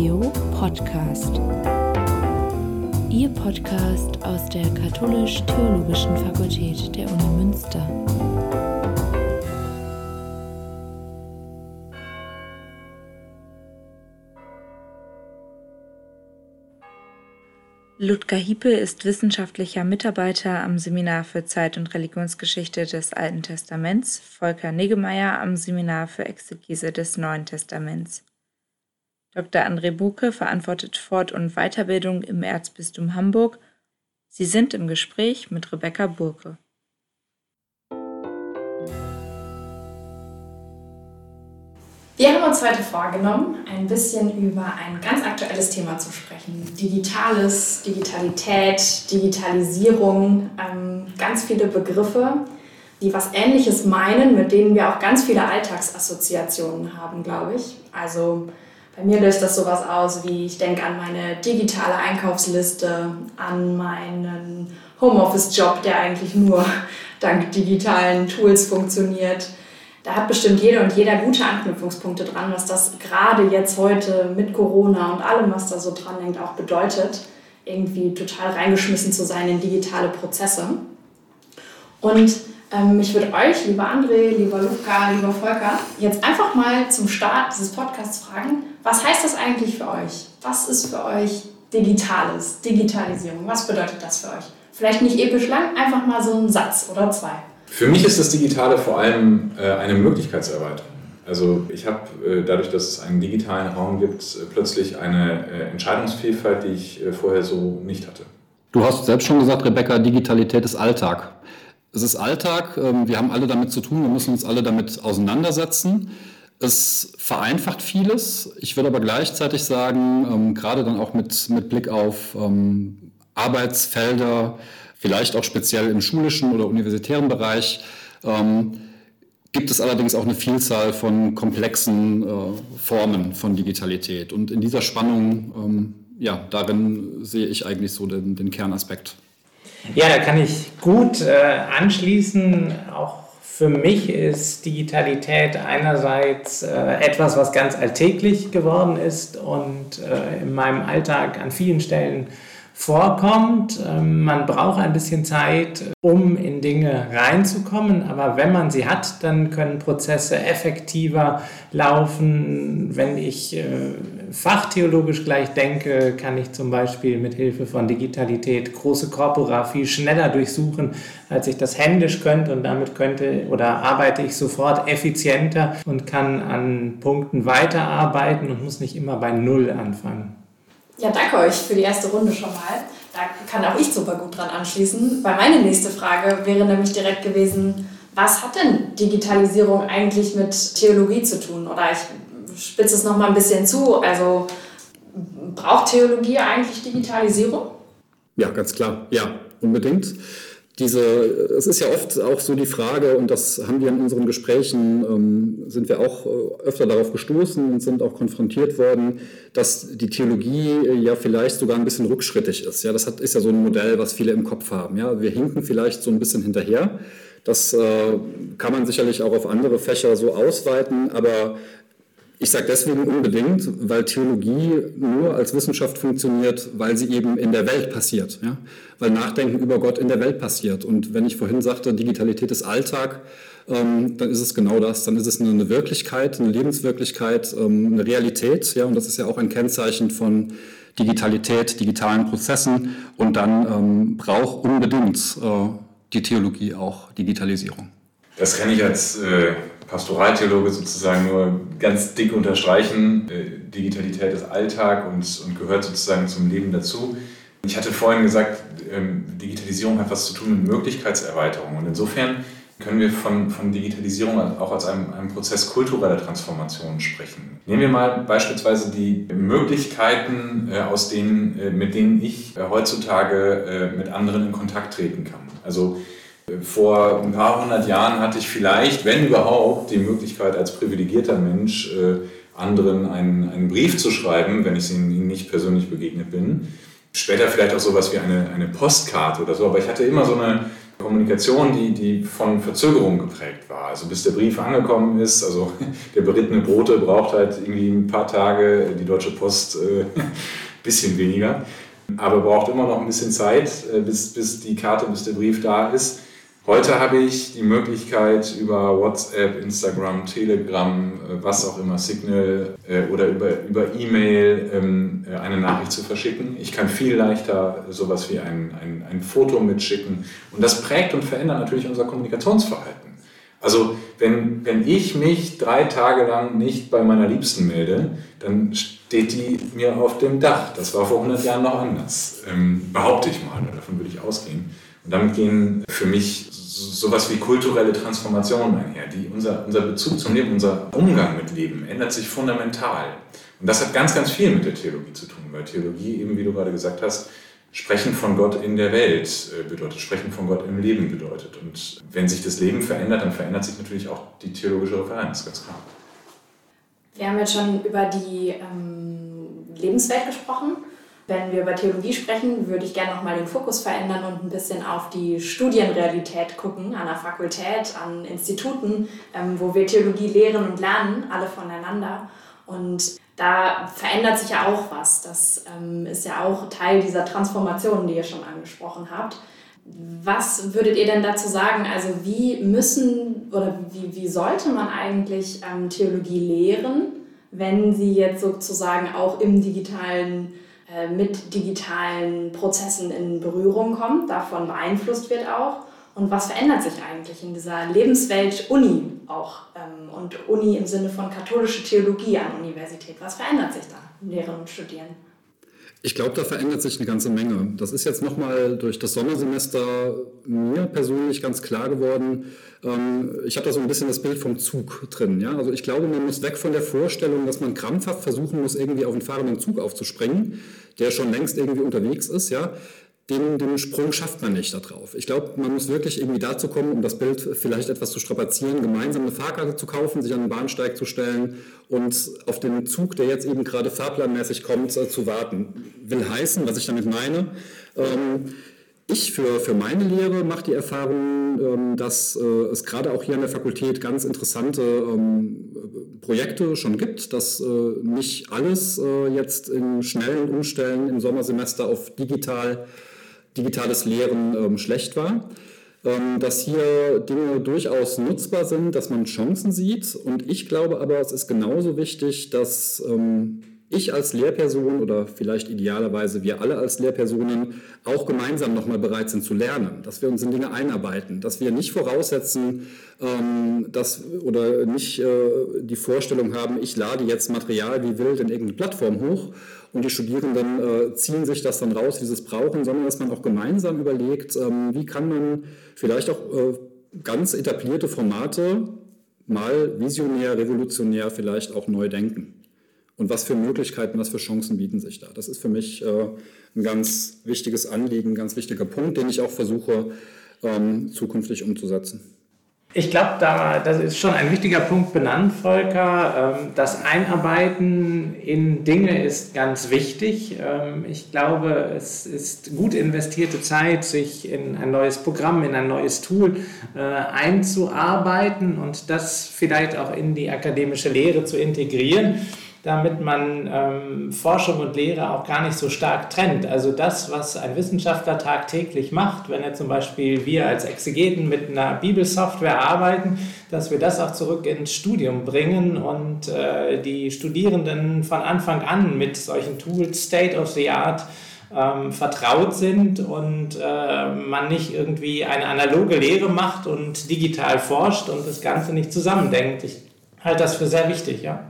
Theo Podcast. Ihr Podcast aus der Katholisch-Theologischen Fakultät der Uni Münster. Ludger Hiepel ist wissenschaftlicher Mitarbeiter am Seminar für Zeit- und Religionsgeschichte des Alten Testaments, Volker Negemeyer am Seminar für Exegese des Neuen Testaments. Dr. André Buke verantwortet Fort- und Weiterbildung im Erzbistum Hamburg. Sie sind im Gespräch mit Rebecca Burke. Wir haben uns heute vorgenommen, ein bisschen über ein ganz aktuelles Thema zu sprechen. Digitales, Digitalität, Digitalisierung, ähm, ganz viele Begriffe, die was Ähnliches meinen, mit denen wir auch ganz viele Alltagsassoziationen haben, glaube ich. Also bei mir löst das sowas aus, wie ich denke an meine digitale Einkaufsliste, an meinen Homeoffice-Job, der eigentlich nur dank digitalen Tools funktioniert da hat bestimmt jede und jeder gute Anknüpfungspunkte dran, was das gerade jetzt heute mit Corona und allem, was da so dran hängt, auch bedeutet, irgendwie total reingeschmissen zu sein in digitale Prozesse. Und ähm, ich würde euch, lieber André, lieber Luca, lieber Volker, jetzt einfach mal zum Start dieses Podcasts fragen, was heißt das eigentlich für euch? Was ist für euch Digitales, Digitalisierung? Was bedeutet das für euch? Vielleicht nicht episch lang, einfach mal so ein Satz oder zwei. Für mich ist das Digitale vor allem äh, eine Möglichkeitserweiterung. Also ich habe äh, dadurch, dass es einen digitalen Raum gibt, äh, plötzlich eine Entscheidungsvielfalt, die ich vorher so nicht hatte. Du hast selbst schon gesagt, Rebecca, Digitalität ist Alltag. Es ist Alltag, ähm, wir haben alle damit zu tun, wir müssen uns alle damit auseinandersetzen. Es vereinfacht vieles. Ich würde aber gleichzeitig sagen, ähm, gerade dann auch mit, mit Blick auf ähm, Arbeitsfelder, vielleicht auch speziell im schulischen oder universitären Bereich. Gibt es allerdings auch eine Vielzahl von komplexen äh, Formen von Digitalität. Und in dieser Spannung, ja, darin sehe ich eigentlich so den, den Kernaspekt. Ja, da kann ich gut äh, anschließen. Auch für mich ist Digitalität einerseits äh, etwas, was ganz alltäglich geworden ist und äh, in meinem Alltag an vielen Stellen vorkommt. Ähm, man braucht ein bisschen Zeit, um in Dinge reinzukommen, aber wenn man sie hat, dann können Prozesse effektiver laufen. Wenn ich äh, fachtheologisch gleich denke, kann ich zum Beispiel mit Hilfe von Digitalität große Corpora viel schneller durchsuchen, als ich das händisch könnte und damit könnte oder arbeite ich sofort effizienter und kann an Punkten weiterarbeiten und muss nicht immer bei Null anfangen. Ja, danke euch für die erste Runde schon mal. Da kann auch ich super gut dran anschließen, weil meine nächste Frage wäre nämlich direkt gewesen, was hat denn Digitalisierung eigentlich mit Theologie zu tun? Oder ich spitze es nochmal ein bisschen zu. Also braucht Theologie eigentlich Digitalisierung? Ja, ganz klar. Ja, unbedingt diese, es ist ja oft auch so die Frage, und das haben wir in unseren Gesprächen, ähm, sind wir auch äh, öfter darauf gestoßen und sind auch konfrontiert worden, dass die Theologie äh, ja vielleicht sogar ein bisschen rückschrittig ist. Ja, das hat, ist ja so ein Modell, was viele im Kopf haben. Ja, wir hinken vielleicht so ein bisschen hinterher. Das äh, kann man sicherlich auch auf andere Fächer so ausweiten, aber ich sage deswegen unbedingt, weil Theologie nur als Wissenschaft funktioniert, weil sie eben in der Welt passiert. Ja? Weil Nachdenken über Gott in der Welt passiert. Und wenn ich vorhin sagte, Digitalität ist Alltag, ähm, dann ist es genau das. Dann ist es eine Wirklichkeit, eine Lebenswirklichkeit, ähm, eine Realität. Ja? Und das ist ja auch ein Kennzeichen von Digitalität, digitalen Prozessen. Und dann ähm, braucht unbedingt äh, die Theologie auch Digitalisierung. Das kann ich als äh Pastoraltheologe sozusagen nur ganz dick unterstreichen. Äh, Digitalität ist Alltag und, und gehört sozusagen zum Leben dazu. Ich hatte vorhin gesagt, ähm, Digitalisierung hat was zu tun mit Möglichkeitserweiterung. Und insofern können wir von, von Digitalisierung auch als einem, einem Prozess kultureller Transformation sprechen. Nehmen wir mal beispielsweise die Möglichkeiten, äh, aus denen, äh, mit denen ich heutzutage mit anderen in Kontakt treten kann. Also vor ein paar hundert Jahren hatte ich vielleicht, wenn überhaupt, die Möglichkeit als privilegierter Mensch äh, anderen einen, einen Brief zu schreiben, wenn ich ihnen nicht persönlich begegnet bin. Später vielleicht auch sowas wie eine, eine Postkarte oder so, aber ich hatte immer so eine, Kommunikation, die, die von Verzögerung geprägt war. Also bis der Brief angekommen ist, also der berittene Brote braucht halt irgendwie ein paar Tage, die Deutsche Post äh, bisschen weniger, aber braucht immer noch ein bisschen Zeit, äh, bis, bis die Karte, bis der Brief da ist. Heute habe ich die Möglichkeit über WhatsApp, Instagram, Telegram, äh, was auch immer, Signal äh, oder über, über E-Mail ähm, äh, eine Nachricht zu verschicken. Ich kann viel leichter sowas wie ein, ein, ein Foto mitschicken. Und das prägt und verändert natürlich unser Kommunikationsverhalten. Also wenn, wenn ich mich drei Tage lang nicht bei meiner Liebsten melde, dann steht die mir auf dem Dach. Das war vor 100 Jahren noch anders, ähm, behaupte ich mal, davon würde ich ausgehen. Und damit gehen für mich sowas wie kulturelle Transformationen einher. Die, unser, unser Bezug zum Leben, unser Umgang mit Leben ändert sich fundamental. Und das hat ganz, ganz viel mit der Theologie zu tun, weil Theologie, eben wie du gerade gesagt hast, Sprechen von Gott in der Welt äh, bedeutet, Sprechen von Gott im Leben bedeutet. Und wenn sich das Leben verändert, dann verändert sich natürlich auch die theologische Referenz, ganz klar. Wir haben jetzt schon über die ähm, Lebenswelt gesprochen. Wenn wir über Theologie sprechen, würde ich gerne nochmal den Fokus verändern und ein bisschen auf die Studienrealität gucken, an der Fakultät, an Instituten, ähm, wo wir Theologie lehren und lernen, alle voneinander. Und da verändert sich ja auch was. Das ähm, ist ja auch Teil dieser Transformation, die ihr schon angesprochen habt. Was würdet ihr denn dazu sagen? Also wie müssen oder wie, wie sollte man eigentlich ähm, Theologie lehren, wenn sie jetzt sozusagen auch im digitalen mit digitalen Prozessen in Berührung kommt, davon beeinflusst wird auch. Und was verändert sich eigentlich in dieser Lebenswelt Uni auch? Ähm, und Uni im Sinne von katholische Theologie an Universität. Was verändert sich da im Lehren und Studieren? Ich glaube, da verändert sich eine ganze Menge. Das ist jetzt nochmal durch das Sommersemester mir persönlich ganz klar geworden. Ähm, ich habe da so ein bisschen das Bild vom Zug drin. Ja? Also ich glaube, man muss weg von der Vorstellung, dass man krampfhaft versuchen muss, irgendwie auf einen fahrenden Zug aufzuspringen, der schon längst irgendwie unterwegs ist. Ja? Den, den Sprung schafft man nicht darauf. Ich glaube, man muss wirklich irgendwie dazu kommen, um das Bild vielleicht etwas zu strapazieren, gemeinsam eine Fahrkarte zu kaufen, sich an den Bahnsteig zu stellen und auf den Zug, der jetzt eben gerade fahrplanmäßig kommt, äh, zu warten. Will heißen, was ich damit meine, ähm, ich für, für meine Lehre mache die Erfahrung, ähm, dass äh, es gerade auch hier an der Fakultät ganz interessante ähm, Projekte schon gibt, dass äh, nicht alles jetzt in schnellen Umstellen im Sommersemester auf digital digitales Lehren ähm, schlecht war. Ähm, dass hier Dinge durchaus nutzbar sind, dass man Chancen sieht. Und ich glaube aber, es ist genauso wichtig, dass ähm, ich als Lehrperson oder vielleicht idealerweise wir alle als Lehrpersonen auch gemeinsam nochmal bereit sind zu lernen, dass wir uns in Dinge einarbeiten, dass wir nicht voraussetzen ähm, dass, oder nicht äh, die Vorstellung haben, ich lade jetzt Material wie wild in irgendeine Plattform hoch und die Studierenden äh, ziehen sich das dann raus, wie sie es brauchen, sondern dass man auch gemeinsam überlegt, ähm, wie kann man vielleicht auch äh, ganz etablierte Formate mal visionär, revolutionär vielleicht auch neu denken. Und was für Möglichkeiten, was für Chancen bieten sich da? Das ist für mich äh, ein ganz wichtiges Anliegen, ein ganz wichtiger Punkt, den ich auch versuche ähm, zukünftig umzusetzen. Ich glaube, da, das ist schon ein wichtiger Punkt benannt, Volker. Ähm, das Einarbeiten in Dinge ist ganz wichtig. Ähm, ich glaube, es ist gut investierte Zeit, sich in ein neues Programm, in ein neues Tool äh, einzuarbeiten und das vielleicht auch in die akademische Lehre zu integrieren damit man ähm, Forschung und Lehre auch gar nicht so stark trennt. Also das, was ein Wissenschaftler tagtäglich macht, wenn er zum Beispiel wir als Exegeten mit einer Bibelsoftware arbeiten, dass wir das auch zurück ins Studium bringen und äh, die Studierenden von Anfang an mit solchen Tools State of the Art ähm, vertraut sind und äh, man nicht irgendwie eine analoge Lehre macht und digital forscht und das Ganze nicht zusammendenkt. Ich halte das für sehr wichtig, ja.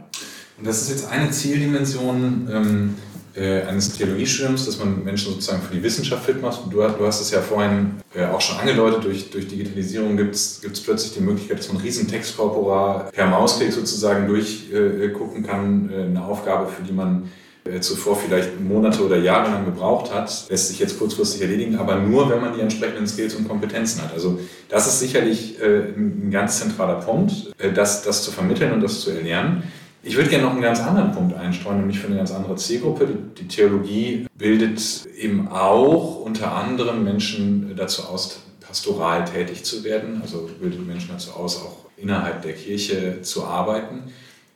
Und das ist jetzt eine Zieldimension ähm, äh, eines Theologiestudiums, dass man Menschen sozusagen für die Wissenschaft fit macht. Du, du hast es ja vorhin äh, auch schon angedeutet, durch, durch Digitalisierung gibt es plötzlich die Möglichkeit, dass man riesen Textkorpora per Mausklick sozusagen durchgucken äh, kann. Äh, eine Aufgabe, für die man äh, zuvor vielleicht Monate oder Jahre lang gebraucht hat, lässt sich jetzt kurzfristig erledigen, aber nur, wenn man die entsprechenden Skills und Kompetenzen hat. Also das ist sicherlich äh, ein ganz zentraler Punkt, das, das zu vermitteln und das zu erlernen. Ich würde gerne noch einen ganz anderen Punkt einstreuen, nämlich für eine ganz andere Zielgruppe. Die Theologie bildet eben auch unter anderem Menschen dazu aus, pastoral tätig zu werden, also bildet Menschen dazu aus, auch innerhalb der Kirche zu arbeiten.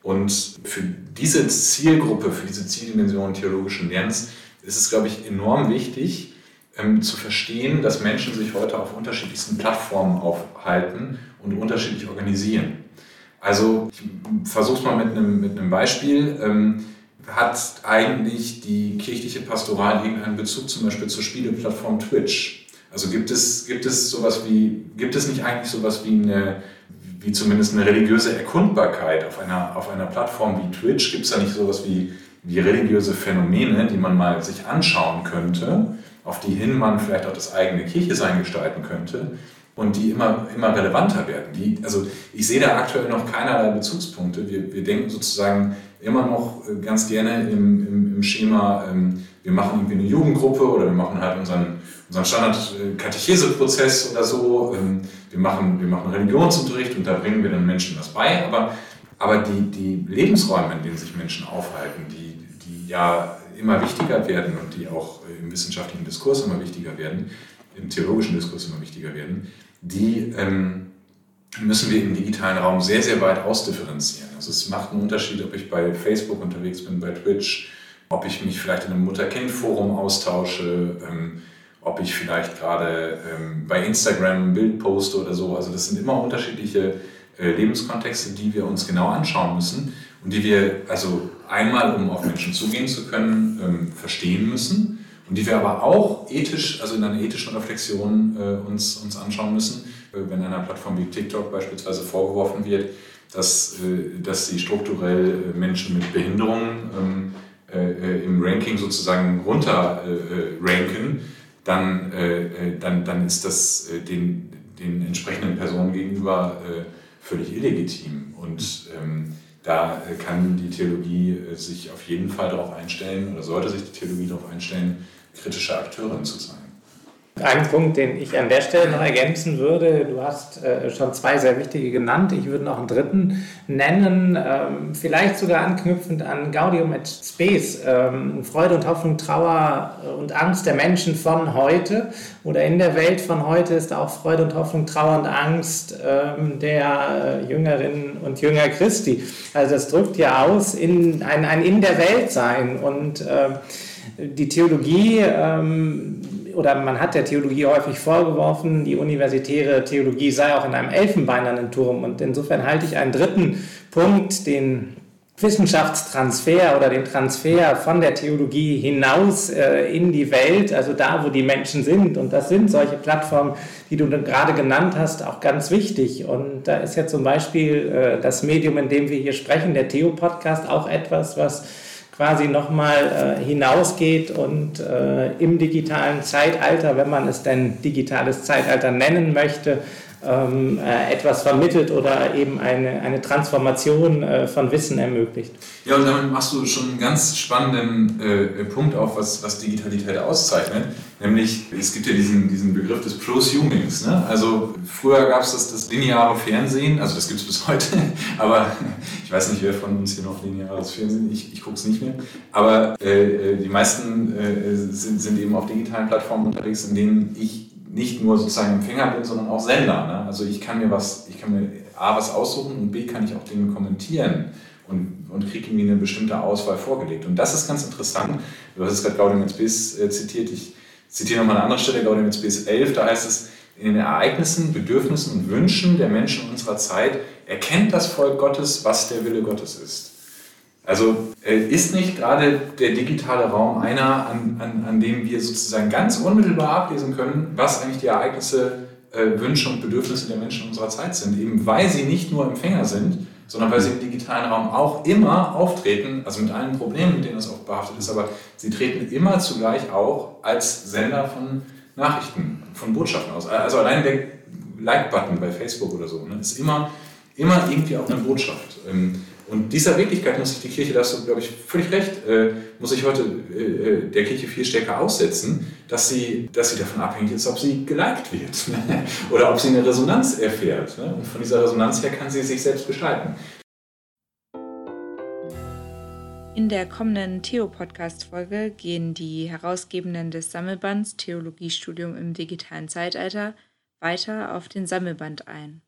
Und für diese Zielgruppe, für diese Zieldimension theologischen Lernens ist es, glaube ich, enorm wichtig, ähm, zu verstehen, dass Menschen sich heute auf unterschiedlichsten Plattformen aufhalten und unterschiedlich organisieren. Also ich versuche es mal mit einem, mit einem Beispiel. Ähm, hat eigentlich die kirchliche Pastoral irgendeinen Bezug zum Beispiel zur Spieleplattform Twitch? Also gibt es, gibt es sowas wie, gibt es nicht eigentlich sowas wie eine, wie zumindest eine religiöse Erkundbarkeit auf einer, auf einer Plattform wie Twitch? Gibt es da nicht sowas wie, wie religiöse Phänomene, die man mal sich anschauen könnte, auf die hin man vielleicht auch das eigene Kirchesein gestalten könnte? Und die immer, immer relevanter werden. Die, also ich sehe da aktuell noch keinerlei Bezugspunkte. Wir, wir denken sozusagen immer noch äh, ganz gerne im, im, im Schema, ähm, wir machen irgendwie eine Jugendgruppe oder wir machen halt unseren, unseren Standard-Katecheseprozess oder so. Ähm, wir, machen, wir machen Religionsunterricht und da bringen wir den Menschen was bei. Aber, aber die, die Lebensräume, in denen sich Menschen aufhalten, die, die ja immer wichtiger werden und die auch im wissenschaftlichen Diskurs immer wichtiger werden, im theologischen Diskurs immer wichtiger werden, die ähm, müssen wir im digitalen Raum sehr, sehr weit ausdifferenzieren. Also es macht einen Unterschied, ob ich bei Facebook unterwegs bin, bei Twitch, ob ich mich vielleicht in einem Mutter-Kind-Forum austausche, ähm, ob ich vielleicht gerade ähm, bei Instagram ein Bild poste oder so. Also das sind immer unterschiedliche äh, Lebenskontexte, die wir uns genau anschauen müssen und die wir also einmal, um auf Menschen zugehen zu können, ähm, verstehen müssen und die wir aber auch ethisch, also in einer ethischen Reflexion äh, uns, uns anschauen müssen, äh, wenn einer Plattform wie TikTok beispielsweise vorgeworfen wird, dass, äh, dass sie strukturell äh, Menschen mit Behinderungen ähm, äh, im Ranking sozusagen runter ranken, dann, dann, dann ist das den, den entsprechenden Personen gegenüber völlig illegitim. Und ähm, da kann die Theologie sich auf jeden Fall darauf einstellen oder sollte sich die Theologie darauf einstellen, kritische Akteurin zu sein. Ein Punkt, den ich an der Stelle noch ergänzen würde, du hast äh, schon zwei sehr wichtige genannt, ich würde noch einen dritten nennen, ähm, vielleicht sogar anknüpfend an Gaudium et Spes, ähm, Freude und Hoffnung, Trauer und Angst der Menschen von heute oder in der Welt von heute ist auch Freude und Hoffnung, Trauer und Angst ähm, der äh, Jüngerinnen und Jünger Christi. Also das drückt ja aus in ein, ein in der Welt sein und äh, die Theologie ähm, oder man hat der Theologie häufig vorgeworfen, die universitäre Theologie sei auch in einem elfenbeinernen Turm. Und insofern halte ich einen dritten Punkt, den Wissenschaftstransfer oder den Transfer von der Theologie hinaus äh, in die Welt, also da, wo die Menschen sind. Und das sind solche Plattformen, die du gerade genannt hast, auch ganz wichtig. Und da ist ja zum Beispiel äh, das Medium, in dem wir hier sprechen, der Theo-Podcast, auch etwas, was quasi nochmal äh, hinausgeht und äh, im digitalen Zeitalter, wenn man es denn digitales Zeitalter nennen möchte, ähm, äh, etwas vermittelt oder eben eine, eine Transformation äh, von Wissen ermöglicht. Ja, und damit machst du schon einen ganz spannenden äh, Punkt auf, was, was Digitalität auszeichnet. Nämlich, es gibt ja diesen, diesen Begriff des Prosumings. Ne? Also früher gab es das, das lineare Fernsehen, also das gibt es bis heute, aber ich weiß nicht, wer von uns hier noch lineares Fernsehen, ich, ich gucke es nicht mehr. Aber äh, äh, die meisten äh, sind, sind eben auf digitalen Plattformen unterwegs, in denen ich nicht nur sozusagen Empfänger bin, sondern auch Sender. Ne? Also ich kann mir was, ich kann mir A was aussuchen und B kann ich auch Dinge kommentieren und, und kriege irgendwie eine bestimmte Auswahl vorgelegt. Und das ist ganz interessant. Du hast es gerade Gaudium et Spes äh, zitiert. Ich zitiere nochmal eine andere Stelle, Gaudium et Spes 11, da heißt es, in den Ereignissen, Bedürfnissen und Wünschen der Menschen unserer Zeit erkennt das Volk Gottes, was der Wille Gottes ist. Also äh, ist nicht gerade der digitale Raum einer, an, an, an dem wir sozusagen ganz unmittelbar ablesen können, was eigentlich die Ereignisse, äh, Wünsche und Bedürfnisse der Menschen unserer Zeit sind, eben weil sie nicht nur Empfänger sind, sondern weil sie im digitalen Raum auch immer auftreten, also mit allen Problemen, mit denen das auch behaftet ist, aber sie treten immer zugleich auch als Sender von Nachrichten, von Botschaften aus. Also allein der Like-Button bei Facebook oder so ne, ist immer, immer irgendwie auch eine Botschaft. Ähm, und dieser Wirklichkeit muss sich die Kirche, da hast du, glaube ich, völlig recht, äh, muss sich heute äh, äh, der Kirche viel stärker aussetzen, dass sie, dass sie davon abhängig ist, ob sie geliked wird ne? oder ob sie eine Resonanz erfährt. Ne? Und von dieser Resonanz her kann sie sich selbst gestalten. In der kommenden Theo-Podcast-Folge gehen die Herausgebenden des Sammelbands Theologiestudium im digitalen Zeitalter weiter auf den Sammelband ein.